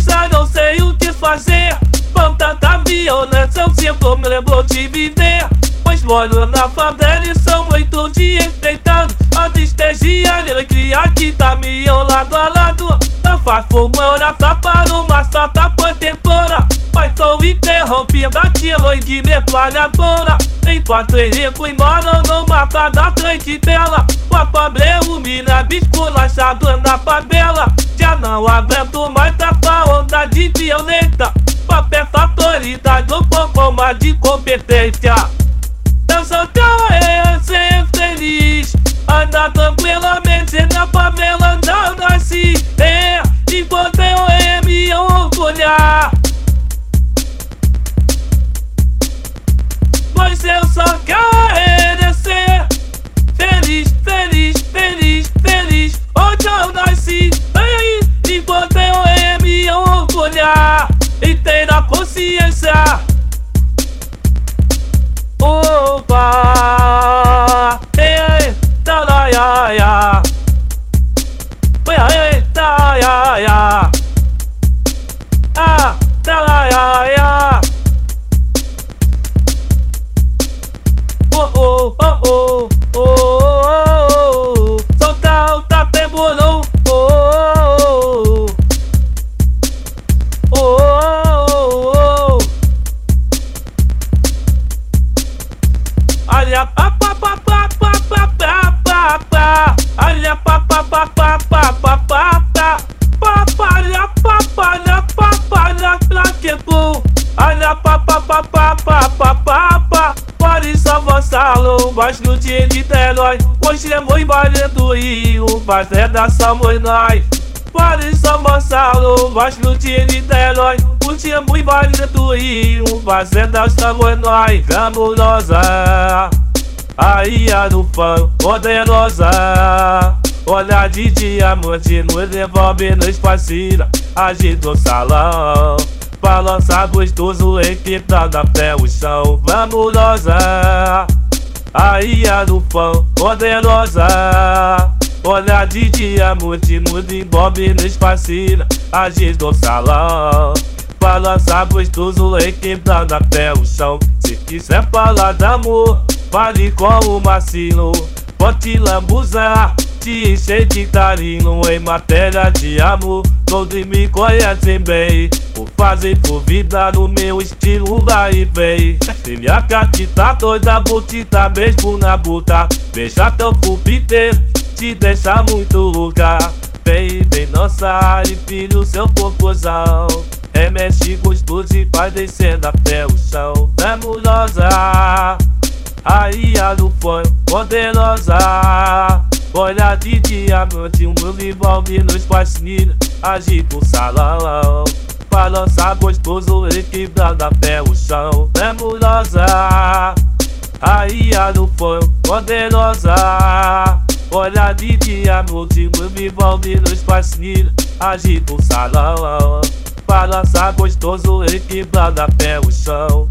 já não sei o que fazer. Tanta cinco me lembrou de viver. Pois moro na favela e são oito dias deitando. a tristeza e a alegria que tá me lado a lado. Não faz fumora, só para uma só tapa tempora. Mas tô interrompida, aquilo de metralhadora. Tem quatro elencos e no numa da frente dela. Com a pobre humilha, bisculachado na favela. Já não aguento mais essa onda de violência Papel autoridade, um pouco mais de competência. Eu sou tão eu ser feliz. Anda tranquilamente na favela, não nasci pizza Opa Hey hey da da ya ya. Hey hey da ya ya. Ah da da ya ya. Que Olha pa pa pa pa pa pa pa pa. Pode mas no dia de Niterói Hoje é muito embora do Rio, mas é somos nós. Pode só Gonçalo, mas no dia de Niterói O dia muito embora do Rio, mas é somos nós. Glamurosa Aí a do fã, poderosa. Olha de diamante, nos devolve nos fascina Agita o salão Balança gostoso, equipada até o chão. Glamurosa Aí a do fã, poderosa. Olha de diamante, nos devolve nos fascina Agita o salão Balança gostoso, equipada até o chão. Se quiser falar de amor Fale com o Marcelo, pode lambuzar Te encher de carinho em matéria de amor Todos me conhecem bem. Por fazer por vida no meu estilo vai e vem. Se minha vou te dar mesmo na buta Beija teu corpo inteiro, te deixa muito louca. Vem, vem nossa e filho seu popozão Remexe gostoso e vai descendo até o chão. Nebulosa Aí a do poderosa Olha de diamante, um envolve nos fascina Agita o salão Balança gostoso, equilibrado até o chão. Nebulosa Aí a do fã, poderosa. Olha de diamante, um envolve nos fascina Agita o salão Balança gostoso, equilibrado até o chão